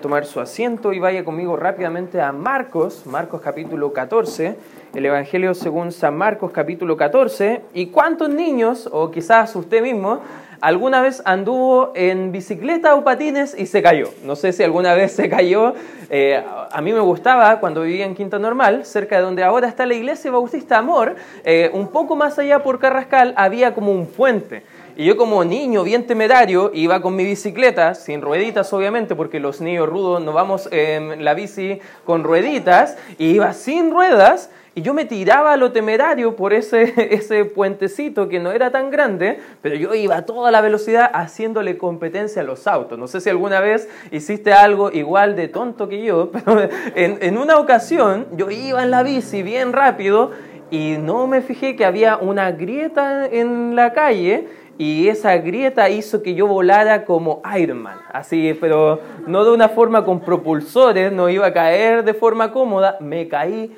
tomar su asiento y vaya conmigo rápidamente a Marcos, Marcos capítulo 14, el Evangelio según San Marcos capítulo 14. ¿Y cuántos niños, o quizás usted mismo, alguna vez anduvo en bicicleta o patines y se cayó? No sé si alguna vez se cayó. Eh, a mí me gustaba cuando vivía en Quinta Normal, cerca de donde ahora está la iglesia Bautista Amor, eh, un poco más allá por Carrascal había como un puente. Y yo como niño bien temerario iba con mi bicicleta, sin rueditas obviamente, porque los niños rudos no vamos en la bici con rueditas, y iba sin ruedas, y yo me tiraba a lo temerario por ese, ese puentecito que no era tan grande, pero yo iba a toda la velocidad haciéndole competencia a los autos. No sé si alguna vez hiciste algo igual de tonto que yo, pero en, en una ocasión yo iba en la bici bien rápido y no me fijé que había una grieta en la calle y esa grieta hizo que yo volara como Iron Man, así, pero no de una forma con propulsores, no iba a caer de forma cómoda, me caí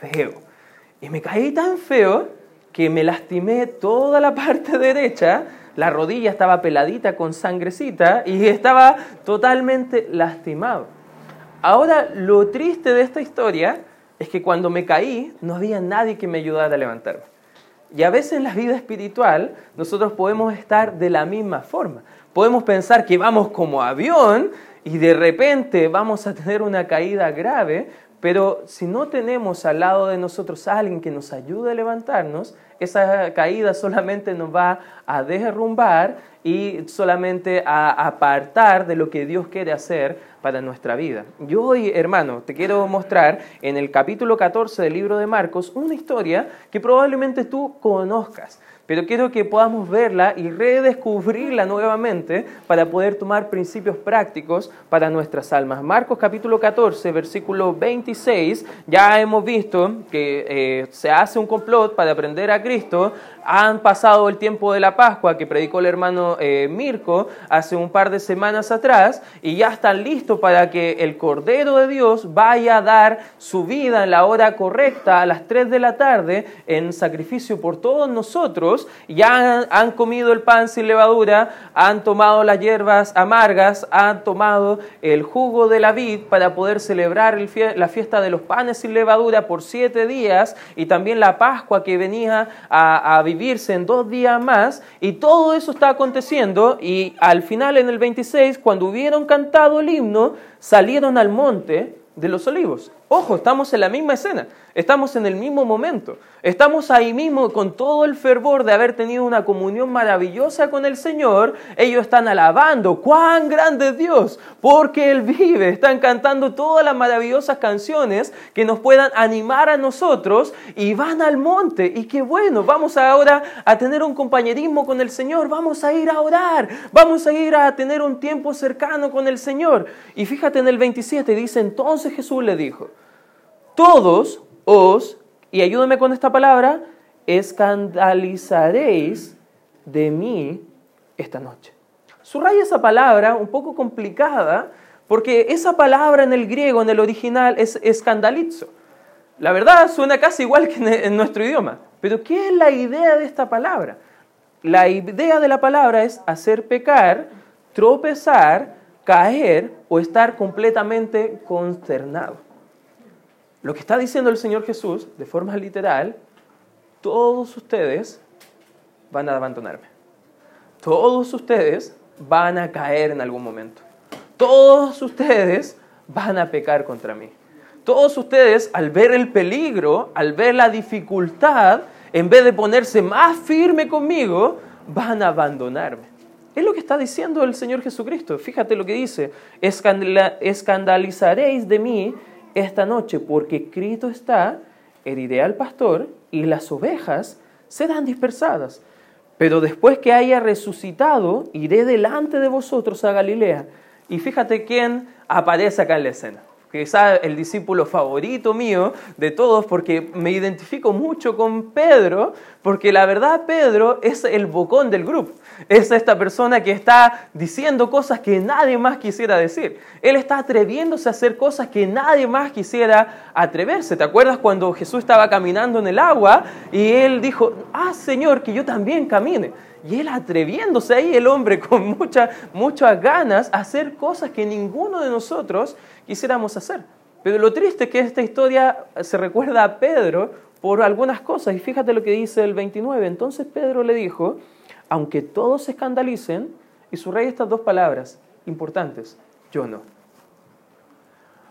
feo. Y me caí tan feo que me lastimé toda la parte derecha, la rodilla estaba peladita con sangrecita y estaba totalmente lastimado. Ahora, lo triste de esta historia es que cuando me caí no había nadie que me ayudara a levantarme. Y a veces en la vida espiritual nosotros podemos estar de la misma forma. Podemos pensar que vamos como avión y de repente vamos a tener una caída grave, pero si no tenemos al lado de nosotros a alguien que nos ayude a levantarnos, esa caída solamente nos va a derrumbar y solamente a apartar de lo que Dios quiere hacer para nuestra vida. Yo hoy, hermano, te quiero mostrar en el capítulo 14 del libro de Marcos una historia que probablemente tú conozcas pero quiero que podamos verla y redescubrirla nuevamente para poder tomar principios prácticos para nuestras almas. Marcos capítulo 14, versículo 26, ya hemos visto que eh, se hace un complot para aprender a Cristo, han pasado el tiempo de la Pascua que predicó el hermano eh, Mirko hace un par de semanas atrás y ya están listos para que el Cordero de Dios vaya a dar su vida en la hora correcta a las 3 de la tarde en sacrificio por todos nosotros. Ya han, comido el pan sin levadura, han tomado las hierbas amargas, han tomado el jugo de la vid para poder celebrar la fiesta de los panes sin levadura por siete días y también la Pascua que venía a, a vivir vivirse en dos días más y todo eso está aconteciendo y al final en el 26, cuando hubieron cantado el himno, salieron al monte de los olivos. Ojo, estamos en la misma escena, estamos en el mismo momento, estamos ahí mismo con todo el fervor de haber tenido una comunión maravillosa con el Señor. Ellos están alabando, cuán grande es Dios, porque Él vive. Están cantando todas las maravillosas canciones que nos puedan animar a nosotros y van al monte. Y qué bueno, vamos ahora a tener un compañerismo con el Señor, vamos a ir a orar, vamos a ir a tener un tiempo cercano con el Señor. Y fíjate en el 27, dice, entonces Jesús le dijo, todos os, y ayúdame con esta palabra, escandalizaréis de mí esta noche. Subraya esa palabra un poco complicada, porque esa palabra en el griego, en el original, es escandalizo. La verdad suena casi igual que en nuestro idioma. Pero ¿qué es la idea de esta palabra? La idea de la palabra es hacer pecar, tropezar, caer o estar completamente consternado. Lo que está diciendo el Señor Jesús, de forma literal, todos ustedes van a abandonarme. Todos ustedes van a caer en algún momento. Todos ustedes van a pecar contra mí. Todos ustedes, al ver el peligro, al ver la dificultad, en vez de ponerse más firme conmigo, van a abandonarme. Es lo que está diciendo el Señor Jesucristo. Fíjate lo que dice. Escandalizaréis de mí esta noche, porque Cristo está, heriré al pastor y las ovejas serán dispersadas. Pero después que haya resucitado, iré delante de vosotros a Galilea. Y fíjate quién aparece acá en la escena. Quizá el discípulo favorito mío de todos, porque me identifico mucho con Pedro, porque la verdad Pedro es el bocón del grupo es esta persona que está diciendo cosas que nadie más quisiera decir. Él está atreviéndose a hacer cosas que nadie más quisiera atreverse. ¿Te acuerdas cuando Jesús estaba caminando en el agua y él dijo, ah Señor, que yo también camine? Y él atreviéndose ahí, el hombre con mucha, muchas ganas, a hacer cosas que ninguno de nosotros quisiéramos hacer. Pero lo triste es que esta historia se recuerda a Pedro por algunas cosas. Y fíjate lo que dice el 29. Entonces Pedro le dijo, aunque todos se escandalicen, y subraya estas dos palabras importantes, yo no.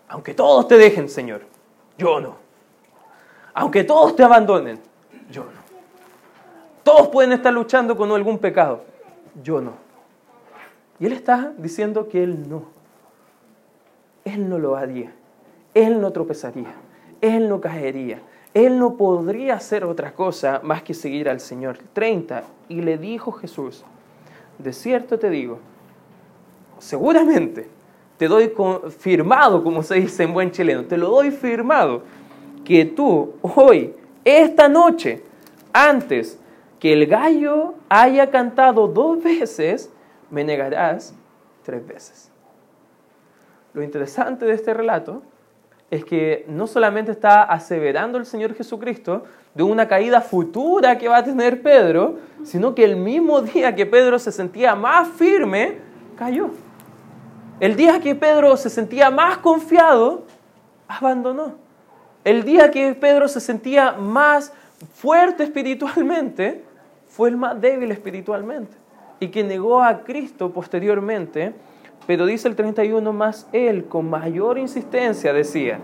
Aunque todos te dejen, Señor, yo no. Aunque todos te abandonen, yo no. Todos pueden estar luchando con algún pecado, yo no. Y él está diciendo que él no. Él no lo haría. Él no tropezaría. Él no caería. Él no podría hacer otra cosa más que seguir al Señor. 30. Y le dijo Jesús, de cierto te digo, seguramente te doy firmado, como se dice en buen chileno, te lo doy firmado, que tú hoy, esta noche, antes que el gallo haya cantado dos veces, me negarás tres veces. Lo interesante de este relato es que no solamente está aseverando el Señor Jesucristo de una caída futura que va a tener Pedro, sino que el mismo día que Pedro se sentía más firme, cayó. El día que Pedro se sentía más confiado, abandonó. El día que Pedro se sentía más fuerte espiritualmente, fue el más débil espiritualmente. Y que negó a Cristo posteriormente, pero dice el 31 más él con mayor insistencia decía,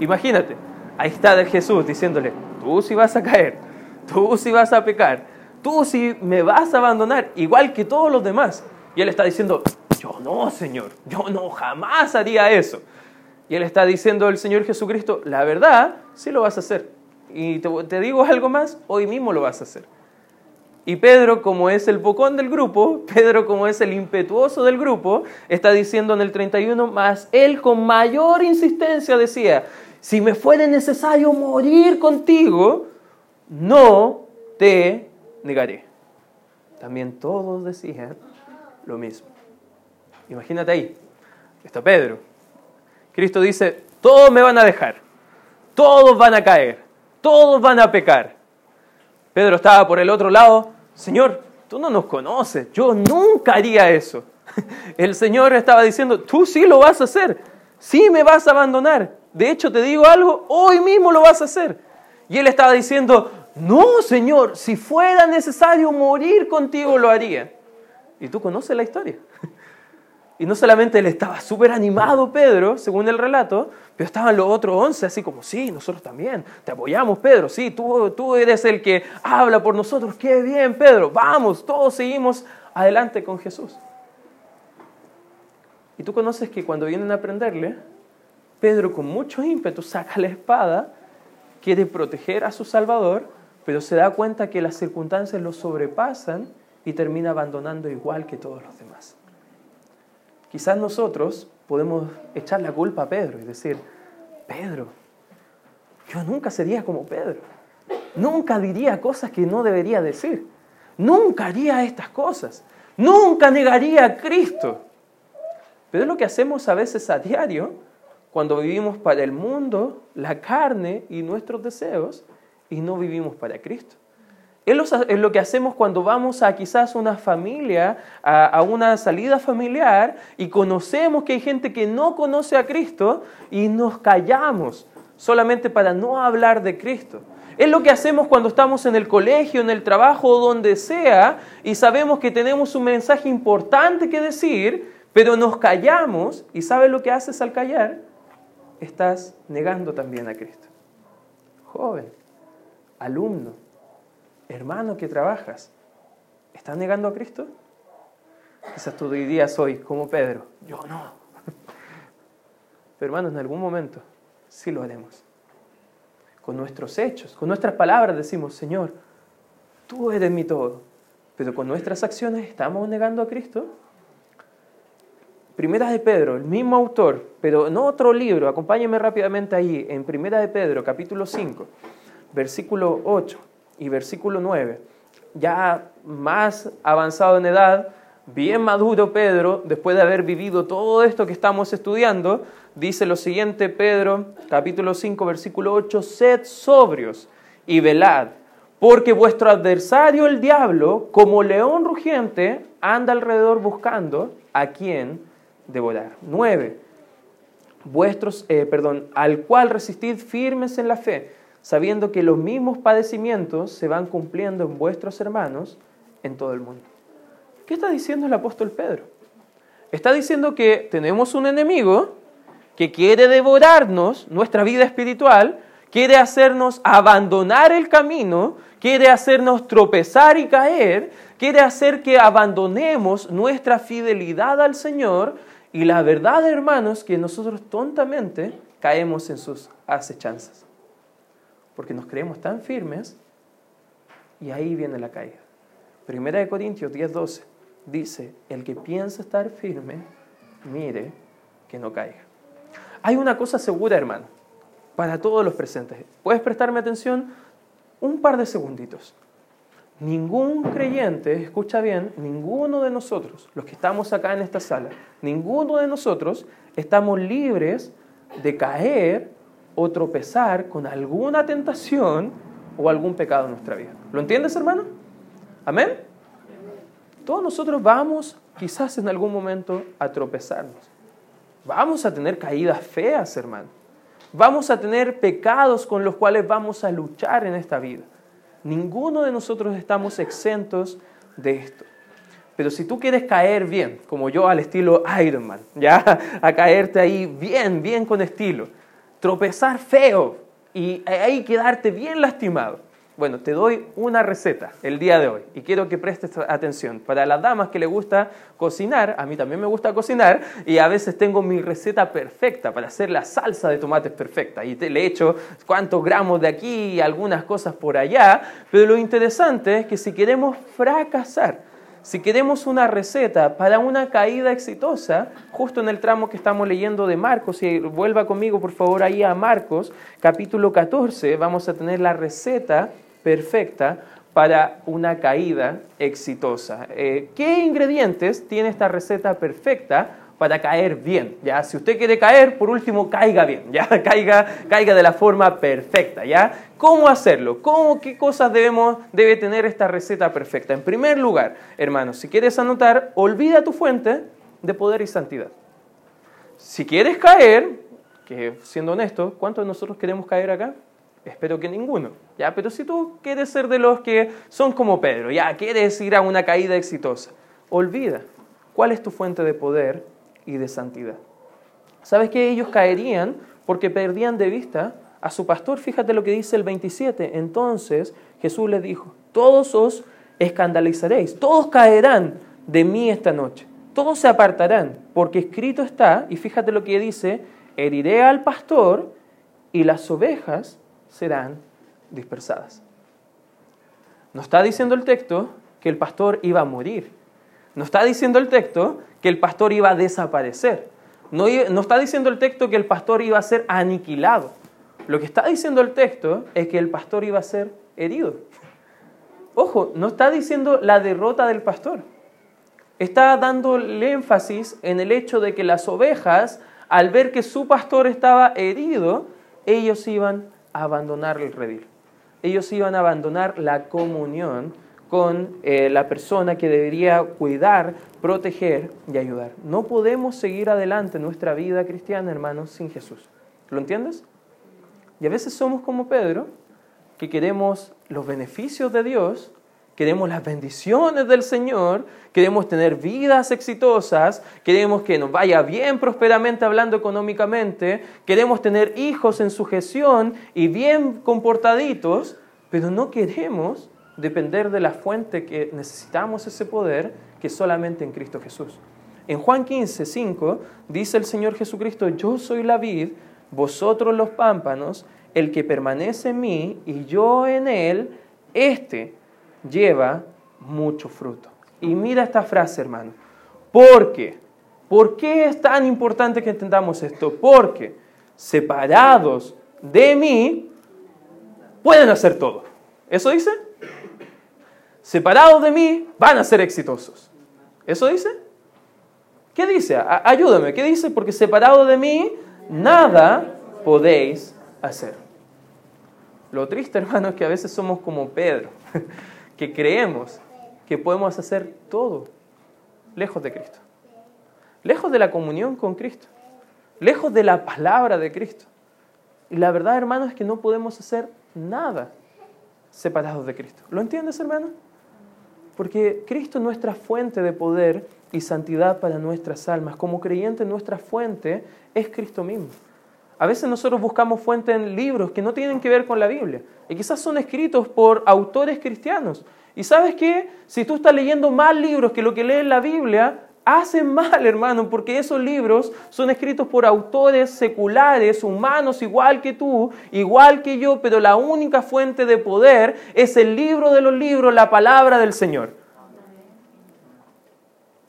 imagínate, ahí está Jesús diciéndole, tú sí vas a caer, tú sí vas a pecar, tú sí me vas a abandonar, igual que todos los demás. Y él está diciendo, yo no, Señor, yo no, jamás haría eso. Y él está diciendo el Señor Jesucristo, la verdad, sí lo vas a hacer. Y te, digo algo más, hoy mismo lo vas a hacer. Y Pedro, como es el bocón del grupo, Pedro, como es el impetuoso del grupo, está diciendo en el 31, más él con mayor insistencia decía, si me fuere necesario morir contigo, no te negaré. También todos decían lo mismo. Imagínate ahí, está Pedro. Cristo dice, todos me van a dejar, todos van a caer, todos van a pecar. Pedro estaba por el otro lado, Señor, tú no nos conoces, yo nunca haría eso. El Señor estaba diciendo, tú sí lo vas a hacer, sí me vas a abandonar. De hecho, te digo algo, hoy mismo lo vas a hacer. Y él estaba diciendo, no, Señor, si fuera necesario morir contigo, lo haría. Y tú conoces la historia. Y no solamente él estaba súper animado, Pedro, según el relato, pero estaban los otros once así como, sí, nosotros también, te apoyamos, Pedro, sí, tú, tú eres el que habla por nosotros, qué bien, Pedro, vamos, todos seguimos adelante con Jesús. Y tú conoces que cuando vienen a prenderle, Pedro con mucho ímpetu saca la espada, quiere proteger a su Salvador, pero se da cuenta que las circunstancias lo sobrepasan y termina abandonando igual que todos los demás. Quizás nosotros podemos echar la culpa a Pedro y decir, Pedro, yo nunca sería como Pedro. Nunca diría cosas que no debería decir. Nunca haría estas cosas. Nunca negaría a Cristo. Pero es lo que hacemos a veces a diario cuando vivimos para el mundo, la carne y nuestros deseos y no vivimos para Cristo. Es lo que hacemos cuando vamos a quizás una familia, a, una salida familiar y conocemos que hay gente que no conoce a Cristo y nos callamos solamente para no hablar de Cristo. Es lo que hacemos cuando estamos en el colegio, en el trabajo o donde sea y sabemos que tenemos un mensaje importante que decir, pero nos callamos y ¿sabes lo que haces al callar? Estás negando también a Cristo. Joven, alumno, hermano que trabajas, ¿estás negando a Cristo? Quizás tú dirías hoy, como Pedro, yo no. Pero hermanos, en algún momento sí lo haremos. Con nuestros hechos, con nuestras palabras decimos, Señor, tú eres mi todo. Pero con nuestras acciones estamos negando a Cristo. Primera de Pedro, el mismo autor, pero en otro libro, acompáñeme rápidamente ahí, en Primera de Pedro, capítulo 5, versículo 8 y versículo 9. Ya más avanzado en edad, bien maduro Pedro, después de haber vivido todo esto que estamos estudiando, dice lo siguiente Pedro, capítulo 5, versículo 8, sed sobrios y velad, Porque vuestro adversario el diablo, como león rugiente, anda alrededor buscando a quien devorar. 9. Vuestros, eh, perdón, al cual resistid firmes en la fe, sabiendo que los mismos padecimientos se van cumpliendo en vuestros hermanos en todo el mundo. ¿Qué está diciendo el apóstol Pedro? Está diciendo que tenemos un enemigo que quiere devorarnos nuestra vida espiritual, quiere hacernos abandonar el camino, quiere hacernos tropezar y caer, quiere hacer que abandonemos nuestra fidelidad al Señor y la verdad, hermanos, que nosotros tontamente caemos en sus acechanzas. Porque nos creemos tan firmes y ahí viene la caída. Primera de Corintios 10:12 dice, el que piensa estar firme, mire que no caiga. Hay una cosa segura, hermano, para todos los presentes. ¿Puedes prestarme atención? Un par de segunditos. Ningún creyente, escucha bien, ninguno de nosotros, los que estamos acá en esta sala, ninguno de nosotros estamos libres de caer o tropezar con alguna tentación o algún pecado en nuestra vida. ¿Lo entiendes, hermano? Amén. Todos nosotros vamos quizás en algún momento a tropezarnos. Vamos a tener caídas feas, hermano. Vamos a tener pecados con los cuales vamos a luchar en esta vida. Ninguno de nosotros estamos exentos de esto. Pero si tú quieres caer bien, como yo al estilo Iron Man, ya a caerte ahí bien, bien con estilo, tropezar feo y ahí quedarte bien lastimado, bueno, te doy una receta el día de hoy y quiero que prestes atención. Para las damas que les gusta cocinar, a mí también me gusta cocinar y a veces tengo mi receta perfecta para hacer la salsa de tomates perfecta. Y te, le echo cuántos gramos de aquí y algunas cosas por allá, pero lo interesante es que si queremos fracasar, si queremos una receta para una caída exitosa, justo en el tramo que estamos leyendo de Marcos, y vuelva conmigo por favor ahí a Marcos, capítulo 14, vamos a tener la receta perfecta para una caída exitosa. Eh, ¿Qué ingredientes tiene esta receta perfecta para caer bien? ¿ya? Si usted quiere caer, por último, caiga bien, ¿ya? caiga, caiga de la forma perfecta. ¿ya? ¿Cómo hacerlo? ¿Cómo, ¿Qué cosas debemos, debe tener esta receta perfecta? En primer lugar, hermanos, si quieres anotar, olvida tu fuente de poder y santidad. Si quieres caer, que siendo honesto, ¿cuántos de nosotros queremos caer acá? Espero que ninguno. ¿ya? Pero si tú quieres ser de los que son como Pedro, ya quieres ir a una caída exitosa, olvida cuál es tu fuente de poder y de santidad. ¿Sabes que ellos caerían porque perdían de vista a su pastor? Fíjate lo que dice el 27. Entonces Jesús les dijo, todos os escandalizaréis, todos caerán de mí esta noche, todos se apartarán, porque escrito está, y fíjate lo que dice, heriré al pastor y las ovejas serán dispersadas. No está diciendo el texto que el pastor iba a morir. No está diciendo el texto que el pastor iba a desaparecer. No, no, está diciendo el texto que el pastor iba a ser aniquilado. Lo que está diciendo el texto es que el pastor iba a ser herido. Ojo, no está diciendo la derrota del pastor. Está dando el énfasis en el hecho de que las ovejas, al ver que su pastor estaba herido, ellos iban abandonar el redil. Ellos iban a abandonar la comunión con eh, la persona que debería cuidar, proteger y ayudar. No podemos seguir adelante nuestra vida cristiana, hermanos, sin Jesús. ¿Lo entiendes? Y a veces somos como Pedro, que queremos los beneficios de Dios, queremos las bendiciones del Señor, queremos tener vidas exitosas, queremos que nos vaya bien prósperamente hablando económicamente, queremos tener hijos en sujeción y bien comportaditos, pero no queremos depender de la fuente que necesitamos ese poder, que solamente en Cristo Jesús. En Juan 15, 5, dice el Señor Jesucristo, yo soy la vid, vosotros los pámpanos, el que permanece en mí y yo en él, este lleva mucho fruto. Y mira esta frase, hermano. Porque, ¿por qué es tan importante que entendamos esto? Porque separados de mí, pueden hacer todo. ¿Eso dice? Separados de mí, van a ser exitosos. ¿Eso dice? ¿Qué dice? ayúdame, ¿qué dice? Porque separados de mí, nada podéis hacer. Lo triste, hermano, es que a veces somos como Pedro, que creemos que podemos hacer todo lejos de Cristo, lejos de la comunión con Cristo, lejos de la palabra de Cristo. Y la verdad, hermano, es que no podemos hacer nada separados de Cristo. ¿Lo entiendes, hermano? Porque Cristo es nuestra fuente de poder y santidad para nuestras almas. Como creyente, nuestra fuente es Cristo mismo. A veces nosotros buscamos fuente en libros que no tienen que ver con la Biblia y quizás son escritos por autores cristianos. Y sabes qué? Si tú estás leyendo más libros que lo que lee la Biblia, hacen mal, hermano, porque esos libros son escritos por autores seculares, humanos, igual que tú, igual que yo, pero la única fuente de poder es el libro de los libros, la palabra del Señor.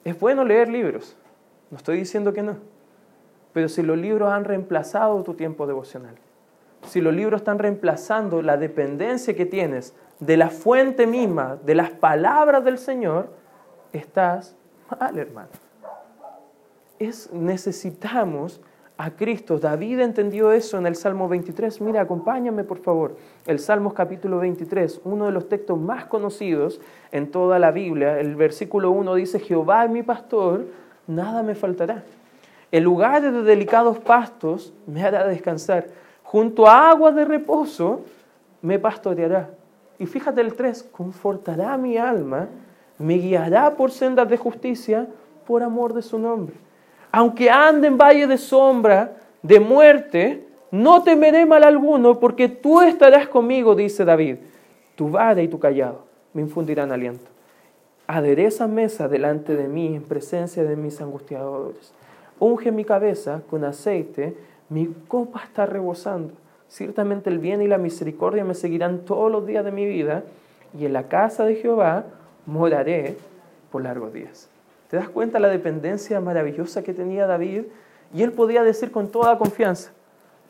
Es bueno leer libros, no estoy diciendo que no, pero si los libros han reemplazado tu tiempo devocional, si los libros están reemplazando la dependencia que tienes de la fuente misma, de las palabras del Señor, estás mal, hermano. Es, necesitamos a Cristo. David entendió eso en el Salmo 23. Mira, acompáñame por favor. El Salmo capítulo 23, uno de los textos más conocidos en toda la Biblia. El versículo 1 dice, Jehová es mi pastor, nada me faltará. El lugar de delicados pastos me hará descansar. Junto a aguas de reposo me pastoreará. Y fíjate el 3, confortará mi alma me guiará por sendas de justicia por amor de su nombre. Aunque ande en valle de sombra, de muerte, no temeré mal alguno, porque tú estarás conmigo, dice David. Tu vara y tu callado me infundirán aliento. Adereza mesa delante de mí en presencia de mis angustiadores. Unge mi cabeza con aceite, mi copa está rebosando. Ciertamente el bien y la misericordia me seguirán todos los días de mi vida, y en la casa de Jehová moraré por largos días. ¿Te das cuenta la dependencia maravillosa que tenía David? Y él podía decir con toda confianza,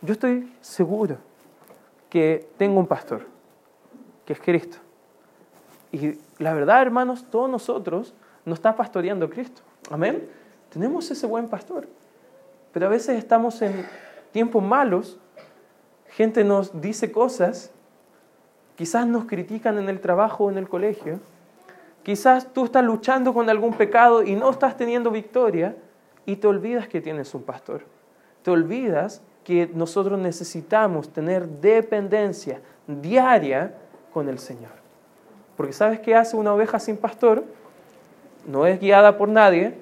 yo estoy seguro que tengo un pastor, que es Cristo. Y la verdad, hermanos, todos nosotros nos está pastoreando Cristo. Amén. Tenemos ese buen pastor. Pero a veces estamos en tiempos malos, gente nos dice cosas, quizás nos critican en el trabajo o en el colegio, Quizás tú estás luchando con algún pecado y no estás teniendo victoria y te olvidas que tienes un pastor. Te olvidas que nosotros necesitamos tener dependencia diaria con el Señor. Porque ¿sabes qué hace una oveja sin pastor? No es guiada por nadie,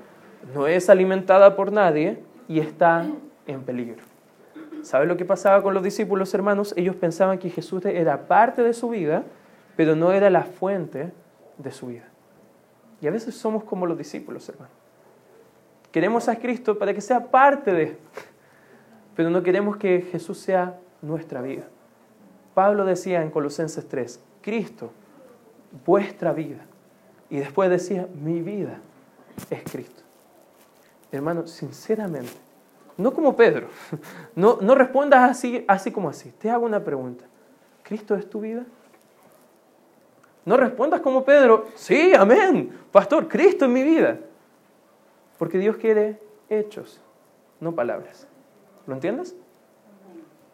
no es alimentada por nadie y está en peligro. ¿Sabes lo que pasaba con los discípulos hermanos? Ellos pensaban que Jesús era parte de su vida, pero no era la fuente de su vida. Y a veces somos como los discípulos, hermano. Queremos a Cristo para que sea parte de, pero no queremos que Jesús sea nuestra vida. Pablo decía en Colosenses 3, Cristo, vuestra vida. Y después decía, mi vida es Cristo. Hermano, sinceramente, no como Pedro, no, no respondas así, así como así. Te hago una pregunta. ¿Cristo es tu vida? No respondas como Pedro, sí, amén, pastor, Cristo en mi vida. Porque Dios quiere hechos, no palabras. ¿Lo entiendes?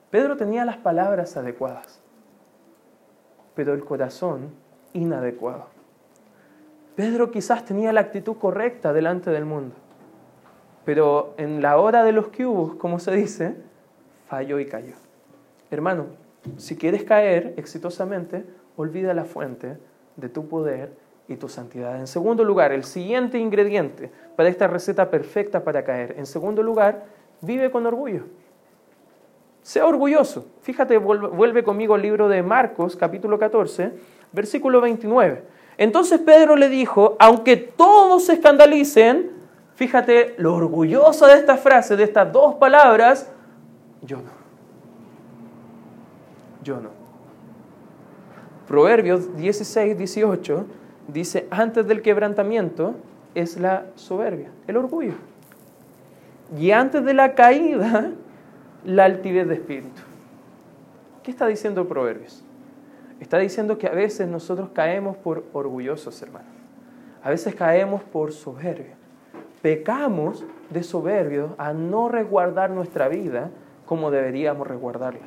Pedro tenía las palabras adecuadas, pero el corazón inadecuado. Pedro quizás tenía la actitud correcta delante del mundo, pero en la hora de los cubos, como se dice, falló y cayó. Hermano, si quieres caer exitosamente, olvida la fuente de tu poder y tu santidad. En segundo lugar, el siguiente ingrediente para esta receta perfecta para caer. En segundo lugar, vive con orgullo. Sea orgulloso. Fíjate, vuelve conmigo al libro de Marcos, capítulo 14, versículo 29. Entonces Pedro le dijo, aunque todos se escandalicen, fíjate lo orgulloso de esta frase, de estas dos palabras, yo no. Yo no. Proverbios 16, 18 dice, antes del quebrantamiento es la soberbia, el orgullo. Y antes de la caída, la altivez de espíritu. ¿Qué está diciendo Proverbios? Está diciendo que a veces nosotros caemos por orgullosos, hermanos. A veces caemos por soberbia. Pecamos de soberbio a no resguardar nuestra vida como deberíamos resguardarla.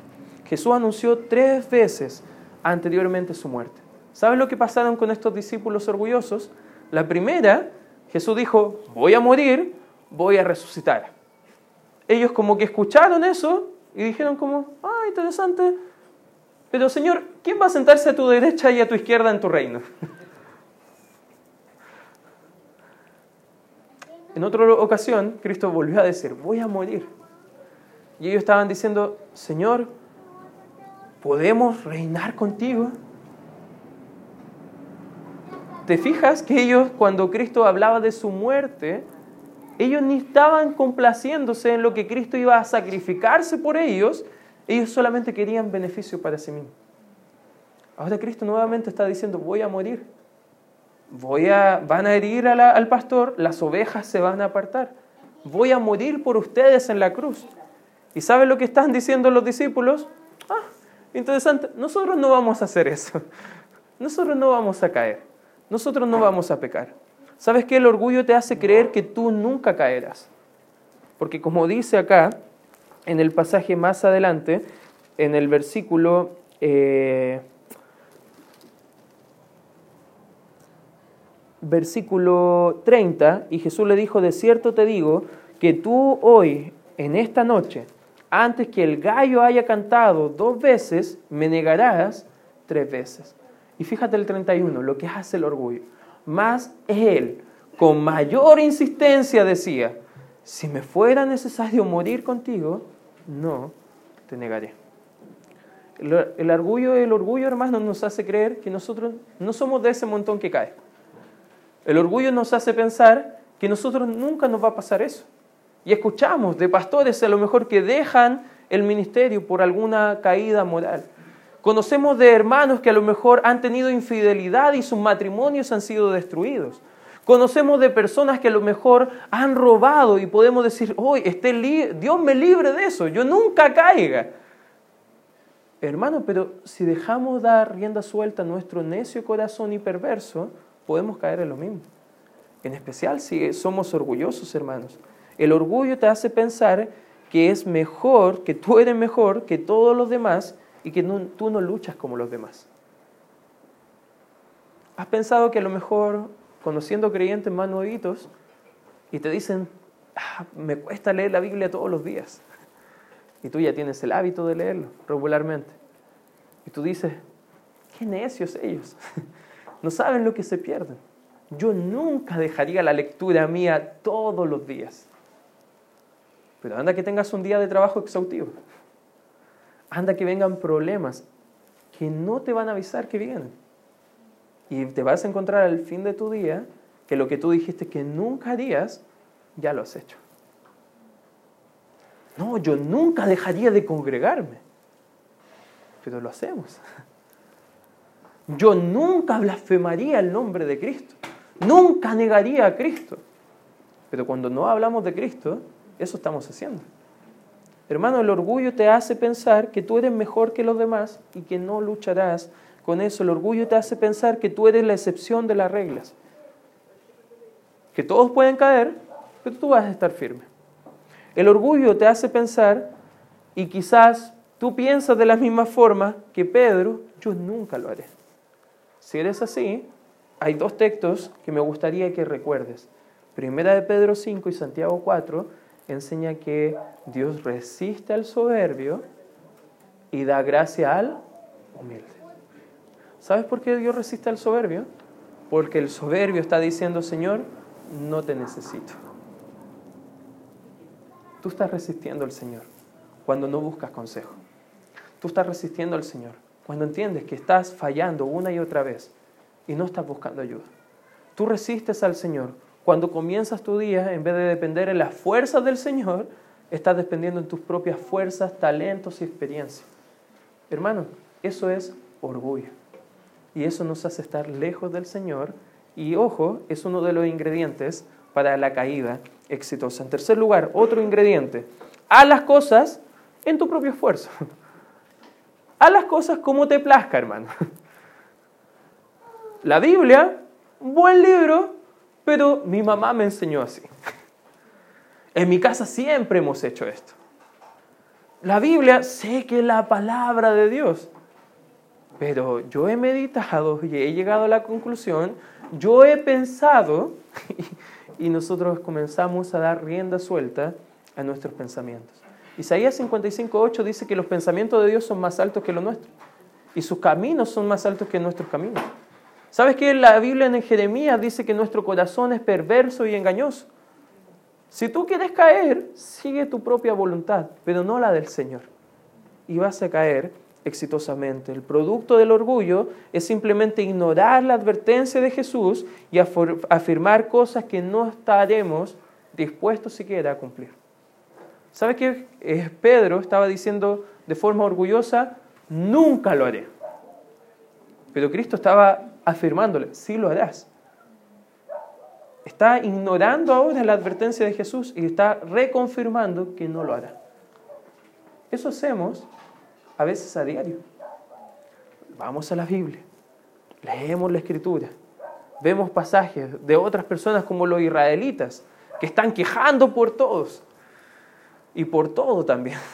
Jesús anunció tres veces anteriormente su muerte. ¿Sabes lo que pasaron con estos discípulos orgullosos? La primera, Jesús dijo, voy a morir, voy a resucitar. Ellos como que escucharon eso y dijeron como, ah, interesante, pero Señor, ¿quién va a sentarse a tu derecha y a tu izquierda en tu reino? En otra ocasión, Cristo volvió a decir, voy a morir. Y ellos estaban diciendo, Señor, ¿podemos reinar contigo? ¿Te fijas que ellos, cuando Cristo hablaba de su muerte, ellos ni estaban complaciéndose en lo que Cristo iba a sacrificarse por ellos, ellos solamente querían beneficio para sí mismos. Ahora Cristo nuevamente está diciendo, voy a morir. Voy a, van a herir al pastor, las ovejas se van a apartar. Voy a morir por ustedes en la cruz. ¿Y saben lo que están diciendo los discípulos? Interesante, nosotros no vamos a hacer eso. Nosotros no vamos a caer. Nosotros no vamos a pecar. ¿Sabes qué? El orgullo te hace creer que tú nunca caerás. Porque como dice acá, en el pasaje más adelante, en el versículo... Eh, versículo 30, y Jesús le dijo, de cierto te digo, que tú hoy, en esta noche, antes que el gallo haya cantado dos veces, me negarás tres veces. Y fíjate el 31, lo que hace el orgullo. Más él, con mayor insistencia, decía, si me fuera necesario morir contigo, no te negaré. El, orgullo, el orgullo, hermano, nos hace creer que nosotros no somos de ese montón que cae. El orgullo nos hace pensar que nosotros nunca nos va a pasar eso. Y escuchamos de pastores a lo mejor que dejan el ministerio por alguna caída moral. Conocemos de hermanos que a lo mejor han tenido infidelidad y sus matrimonios han sido destruidos. Conocemos de personas que a lo mejor han robado y podemos decir, hoy Dios me libre de eso, yo nunca caiga. Hermano, pero si dejamos dar rienda suelta a nuestro necio corazón y perverso, podemos caer en lo mismo. En especial si somos orgullosos, hermanos. El orgullo te hace pensar que es mejor, que tú eres mejor que todos los demás y que tú no luchas como los demás. ¿Has pensado que a lo mejor conociendo creyentes más nuevitos y te dicen, ah, me cuesta leer la Biblia todos los días? Y tú ya tienes el hábito de leerlo regularmente. Y tú dices, qué necios ellos. No saben lo que se pierden. Yo nunca dejaría la lectura mía todos los días. Pero anda que tengas un día de trabajo exhaustivo anda que vengan problemas que no te van a avisar que vienen. Y te vas a encontrar al fin de tu día que lo que tú dijiste que nunca harías, ya lo has hecho. No, yo nunca dejaría de congregarme. Pero lo hacemos. Yo nunca blasfemaría el nombre de Cristo. Nunca negaría a Cristo. Pero cuando no hablamos de Cristo, eso estamos haciendo. Hermano, el orgullo te hace pensar que tú eres mejor que los demás y que no lucharás con eso. El orgullo te hace pensar que tú eres la excepción de las reglas. Que todos pueden caer, pero tú vas a estar firme. El orgullo te hace pensar, y quizás tú piensas de la misma forma que Pedro, yo nunca lo haré. Si eres así, hay dos textos que me gustaría que recuerdes. Primera de Pedro 5 y Santiago 4 enseña que Dios resiste al soberbio y da gracia al humilde. ¿Sabes por qué Dios resiste al soberbio? Porque el soberbio está diciendo, Señor, no te necesito. Tú estás resistiendo al Señor cuando no buscas consejo. Tú estás resistiendo al Señor cuando entiendes que estás fallando una y otra vez y no estás buscando ayuda. Tú resistes al Señor cuando comienzas tu día, en vez de depender en las fuerzas del Señor, estás dependiendo en tus propias fuerzas, talentos y experiencias. Hermano, eso es orgullo. Y eso nos hace estar lejos del Señor. Y ojo, es uno de los ingredientes para la caída exitosa. En tercer lugar, otro ingrediente. Haz las cosas en tu propio esfuerzo. Haz las cosas como te plazca, hermano. La Biblia, buen libro, pero mi mamá me enseñó así. En mi casa siempre hemos hecho esto. la Biblia, sé que es la palabra de Dios, pero yo he meditado y he llegado a la conclusión, yo he pensado, y nosotros comenzamos a dar rienda suelta a nuestros pensamientos. Isaías 55.8 dice que los pensamientos de Dios son más altos que los nuestros y sus caminos son más altos que nuestros caminos. ¿Sabes que la Biblia en Jeremías dice que nuestro corazón es perverso y engañoso? Si tú quieres caer, sigue tu propia voluntad, pero no la del Señor. Y vas a caer exitosamente. El producto del orgullo es simplemente ignorar la advertencia de Jesús y afirmar cosas que no estaremos dispuestos siquiera a cumplir. ¿Sabe qué? Eh, Pedro estaba diciendo de forma orgullosa, nunca lo haré. Pero Cristo estaba afirmándole, sí lo harás. Está ignorando ahora la advertencia de Jesús y está reconfirmando que no lo hará. Eso hacemos a veces a diario. Vamos a la Biblia, leemos la Escritura, vemos pasajes de otras personas como los israelitas, que están quejando por todos y por todo también.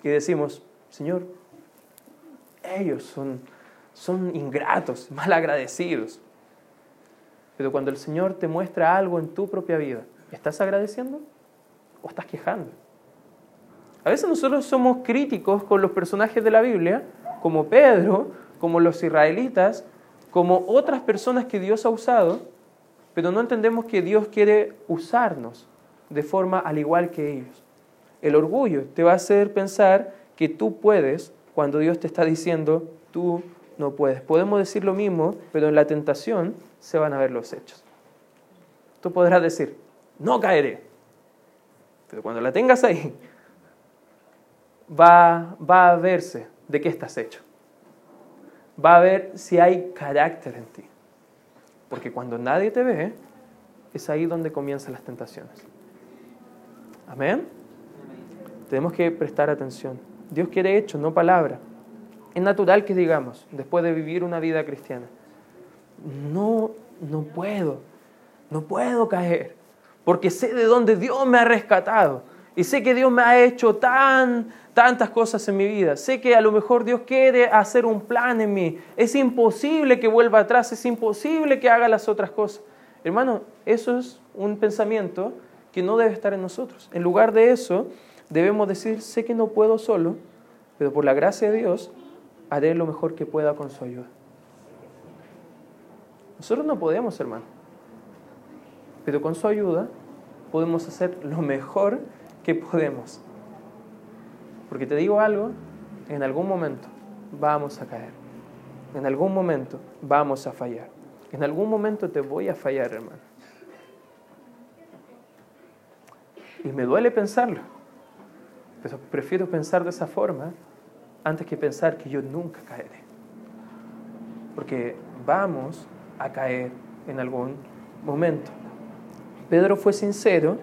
Y decimos, Señor, ellos son, son ingratos, malagradecidos. Pero cuando el Señor te muestra algo en tu propia vida, ¿estás agradeciendo o estás quejando? A veces nosotros somos críticos con los personajes de la Biblia, como Pedro, como los israelitas, como otras personas que Dios ha usado, pero no entendemos que Dios quiere usarnos de forma al igual que ellos. El orgullo te va a hacer pensar que tú puedes cuando Dios te está diciendo tú no puedes. Podemos decir lo mismo, pero en la tentación se van a ver los hechos. Tú podrás decir, no caeré. Pero cuando la tengas ahí, va, va a verse de qué estás hecho. Va a ver si hay carácter en ti. Porque cuando nadie te ve, es ahí donde comienzan las tentaciones. Amén. Tenemos que prestar atención. Dios quiere hecho, no palabra. Es natural que digamos, después de vivir una vida cristiana, no, no puedo, no puedo caer, porque sé de dónde Dios me ha rescatado y sé que Dios me ha hecho tan, tantas cosas en mi vida. Sé que a lo mejor Dios quiere hacer un plan en mí. Es imposible que vuelva atrás, es imposible que haga las otras cosas. Hermano, eso es un pensamiento que no debe estar en nosotros. En lugar de eso, debemos decir, sé que no puedo solo, pero por la gracia de Dios haré lo mejor que pueda con su ayuda. Nosotros no podemos, hermano, pero con su ayuda podemos hacer lo mejor que podemos. Porque te digo algo, en algún momento vamos a caer. En algún momento vamos a fallar. En algún momento te voy a fallar, hermano. Y me duele pensarlo. Pero prefiero pensar de esa forma antes que pensar que yo nunca caeré. Porque vamos a caer en algún momento. Pedro fue sincero,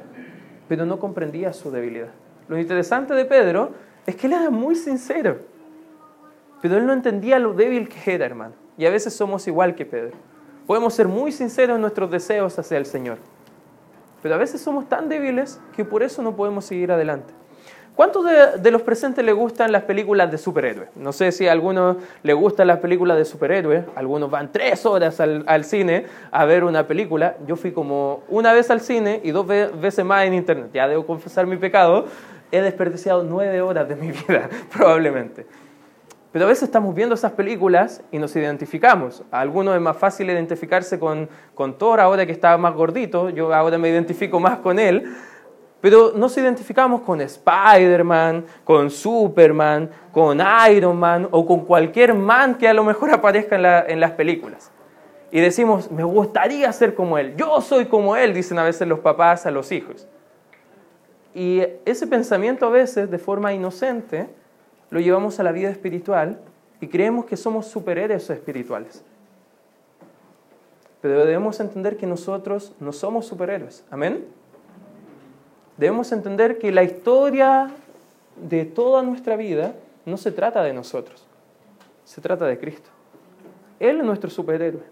pero no comprendía su debilidad. Lo interesante de Pedro es que él era muy sincero, pero él no entendía lo débil que era, hermano. Y a veces somos igual que Pedro. Podemos ser muy sinceros en nuestros deseos hacia el Señor, pero a veces somos tan débiles que por eso no podemos seguir adelante. ¿Cuántos de, los presentes le gustan las películas de superhéroes? No sé si a algunos le gustan las películas de superhéroes. Algunos van tres horas al, cine a ver una película. Yo fui como una vez al cine y dos veces más en internet. Ya debo confesar mi pecado. He desperdiciado nueve horas de mi vida, probablemente. Pero a veces estamos viendo esas películas y nos identificamos. A algunos es más fácil identificarse con, con Thor ahora que está más gordito. Yo ahora me identifico más con él pero nos identificamos con Spider-Man, con Superman, con Iron Man o con cualquier man que a lo mejor aparezca en, las películas. Y decimos, me gustaría ser como él, yo soy como él, dicen a veces los papás a los hijos. Y ese pensamiento a veces, de forma inocente, lo llevamos a la vida espiritual y creemos que somos superhéroes espirituales. Pero debemos entender que nosotros no somos superhéroes. Amén debemos entender que la historia de toda nuestra vida no se trata de nosotros, se trata de Cristo. Él es nuestro superhéroe.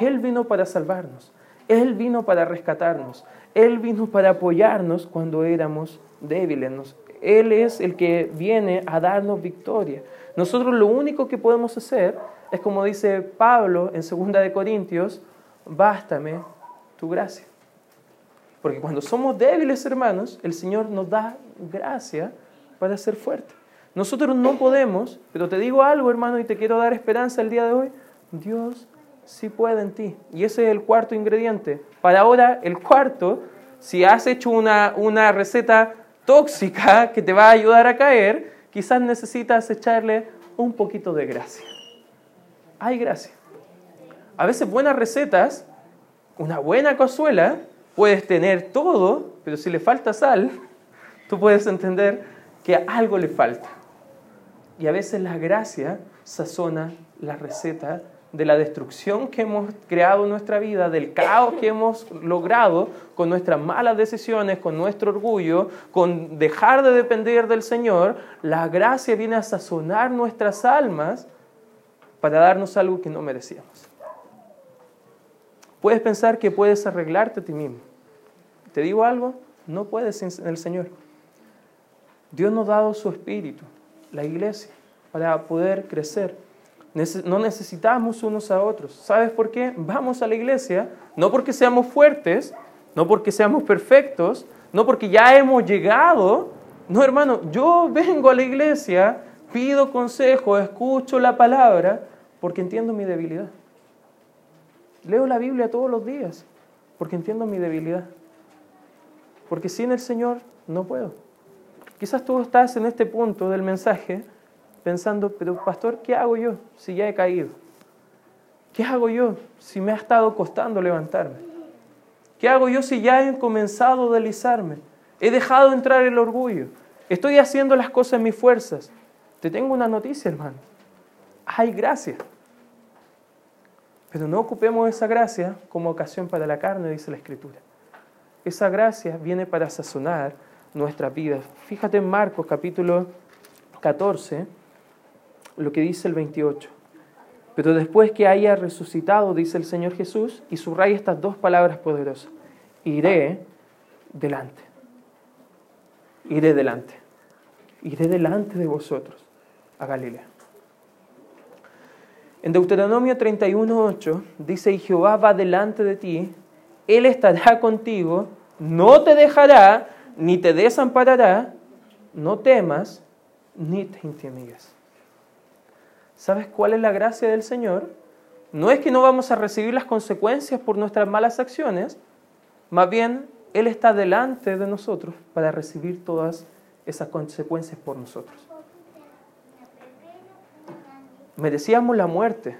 Él vino para salvarnos. Él vino para rescatarnos. Él vino para apoyarnos cuando éramos débiles. Él es el que viene a darnos victoria. Nosotros lo único que podemos hacer es como dice Pablo en 2 de Corintios, bástame tu gracia. Porque cuando somos débiles, hermanos, el Señor nos da gracia para ser fuertes. Nosotros no podemos, pero te digo algo, hermano, y te quiero dar esperanza el día de hoy. Dios sí puede en ti. Y ese es el cuarto ingrediente. Para ahora, el cuarto, si has hecho una, una receta tóxica que te va a ayudar a caer, quizás necesitas echarle un poquito de gracia. Hay gracia. A veces buenas recetas, una buena cazuela, puedes tener todo, pero si le falta sal, tú puedes entender que algo le falta. Y a veces la gracia sazona la receta de la destrucción que hemos creado en nuestra vida, del caos que hemos logrado con nuestras malas decisiones, con nuestro orgullo, con dejar de depender del Señor, la gracia viene a sazonar nuestras almas para darnos algo que no merecíamos. Puedes pensar que puedes arreglarte a ti mismo. ¿Te digo algo? No puedes sin el Señor. Dios nos ha dado su espíritu, la iglesia, para poder crecer no necesitamos unos a otros. ¿Sabes por qué? Vamos a la iglesia, no porque seamos fuertes, no porque seamos perfectos, no porque ya hemos llegado. No, hermano, yo vengo a la iglesia, pido consejo, escucho la palabra, porque entiendo mi debilidad. Leo la Biblia todos los días, porque entiendo mi debilidad. Porque sin el Señor no puedo. Quizás tú estás en este punto del mensaje pensando, pero pastor, ¿qué hago yo si ya he caído? ¿Qué hago yo si me ha estado costando levantarme? ¿Qué hago yo si ya he comenzado a deslizarme? He dejado entrar el orgullo. Estoy haciendo las cosas en mis fuerzas. Te tengo una noticia, hermano. Hay gracia. Pero no ocupemos esa gracia como ocasión para la carne, dice la Escritura. Esa gracia viene para sazonar nuestras vidas. Fíjate en Marcos capítulo 14, lo que dice el 28. Pero después que haya resucitado, dice el Señor Jesús, y subraya estas dos palabras poderosas, iré delante. Iré delante. Iré delante de vosotros a Galilea. En Deuteronomio 31.8 dice, y Jehová va delante de ti, Él estará contigo, no te dejará, ni te desamparará, no temas, ni te intimides. ¿Sabes cuál es la gracia del Señor? No es que no vamos a recibir las consecuencias por nuestras malas acciones, más bien Él está delante de nosotros para recibir todas esas consecuencias por nosotros. Merecíamos la muerte,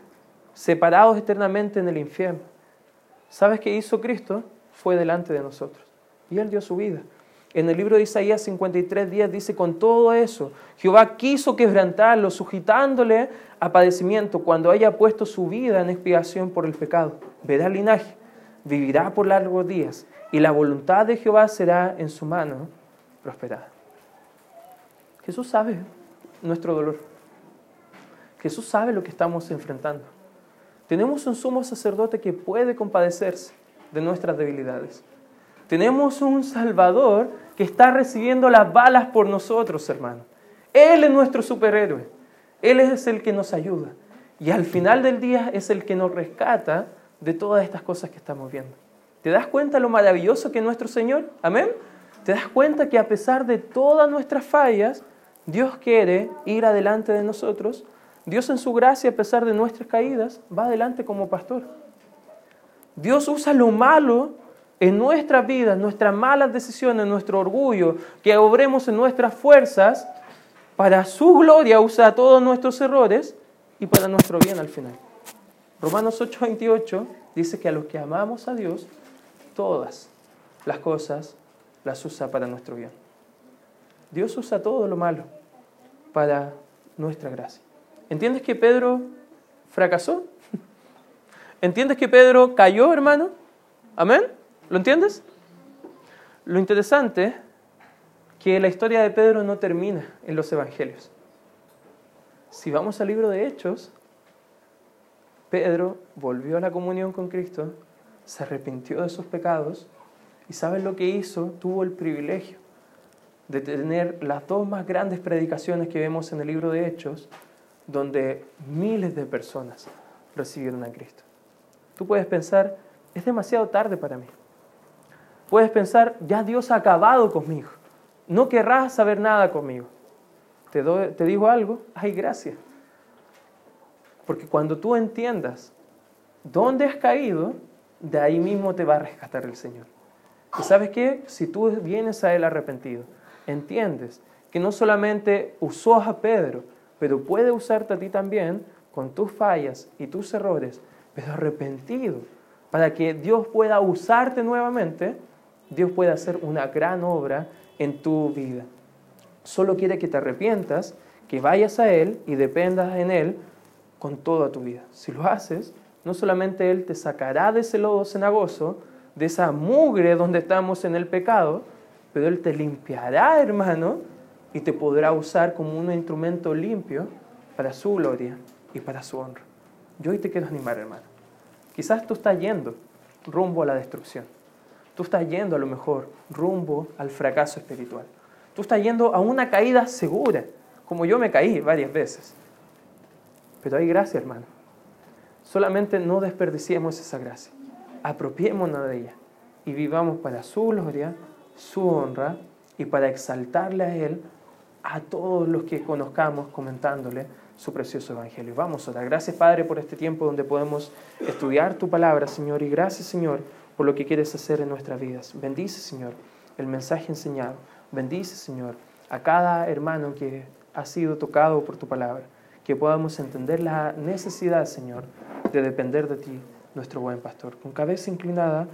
separados eternamente en el infierno. ¿Sabes qué hizo Cristo? Fue delante de nosotros. Y Él dio su vida. En el libro de Isaías 53 días dice, con todo eso, Jehová quiso quebrantarlo, sujetándole a padecimiento cuando haya puesto su vida en expiación por el pecado. Verá linaje, vivirá por largos días, y la voluntad de Jehová será en su mano prosperada. Jesús sabe nuestro dolor. Jesús sabe lo que estamos enfrentando. Tenemos un sumo sacerdote que puede compadecerse de nuestras debilidades. Tenemos un Salvador que está recibiendo las balas por nosotros, hermano. Él es nuestro superhéroe. Él es el que nos ayuda. Y al final del día es el que nos rescata de todas estas cosas que estamos viendo. ¿Te das cuenta lo maravilloso que es nuestro Señor? Amén. ¿Te das cuenta que a pesar de todas nuestras fallas, Dios quiere ir adelante de nosotros? Dios en su gracia, a pesar de nuestras caídas, va adelante como pastor. Dios usa lo malo en nuestras vidas, nuestras malas decisiones, nuestro orgullo, que obremos en nuestras fuerzas, para su gloria usa todos nuestros errores y para nuestro bien al final. Romanos 8:28 dice que a los que amamos a Dios, todas las cosas las usa para nuestro bien. Dios usa todo lo malo para nuestra gracia. ¿Entiendes que Pedro fracasó? ¿Entiendes que Pedro cayó, hermano? ¿Amén? ¿Lo entiendes? Lo interesante que la historia de Pedro no termina en los evangelios. Si vamos al libro de Hechos, Pedro volvió a la comunión con Cristo, se arrepintió de sus pecados y ¿sabes lo que hizo? Tuvo el privilegio de tener las dos más grandes predicaciones que vemos en el libro de Hechos, donde miles de personas recibieron a Cristo. Tú puedes pensar, es demasiado tarde para mí. Puedes pensar, ya Dios ha acabado conmigo. No querrás saber nada conmigo. Te, te digo algo, hay gracia. Porque cuando tú entiendas dónde has caído, de ahí mismo te va a rescatar el Señor. Y sabes qué? Si tú vienes a Él arrepentido, entiendes que no solamente usó a Pedro, pero puede usarte a ti también con tus fallas y tus errores, pero arrepentido, para que Dios pueda usarte nuevamente, Dios puede hacer una gran obra en tu vida. Solo quiere que te arrepientas, que vayas a Él y dependas en Él con toda tu vida. Si lo haces, no solamente Él te sacará de ese lodo cenagoso, de esa mugre donde estamos en el pecado, pero Él te limpiará, hermano, y te podrá usar como un instrumento limpio para su gloria y para su honra. Yo hoy te quiero animar, hermano. Quizás tú estás yendo rumbo a la destrucción. Tú estás yendo a lo mejor rumbo al fracaso espiritual. Tú estás yendo a una caída segura, como yo me caí varias veces. Pero hay gracia, hermano. Solamente no desperdiciemos esa gracia. Apropiémonos de ella y vivamos para su gloria, su honra y para exaltarle a Él a todos los que conozcamos comentándole su precioso evangelio. Vamos a dar gracias, Padre, por este tiempo donde podemos estudiar tu palabra, Señor, y gracias, Señor, por lo que quieres hacer en nuestras vidas. Bendice, Señor, el mensaje enseñado. Bendice, Señor, a cada hermano que ha sido tocado por tu palabra que podamos entender la necesidad, Señor, de depender de ti, nuestro buen pastor. Con cabeza inclinada,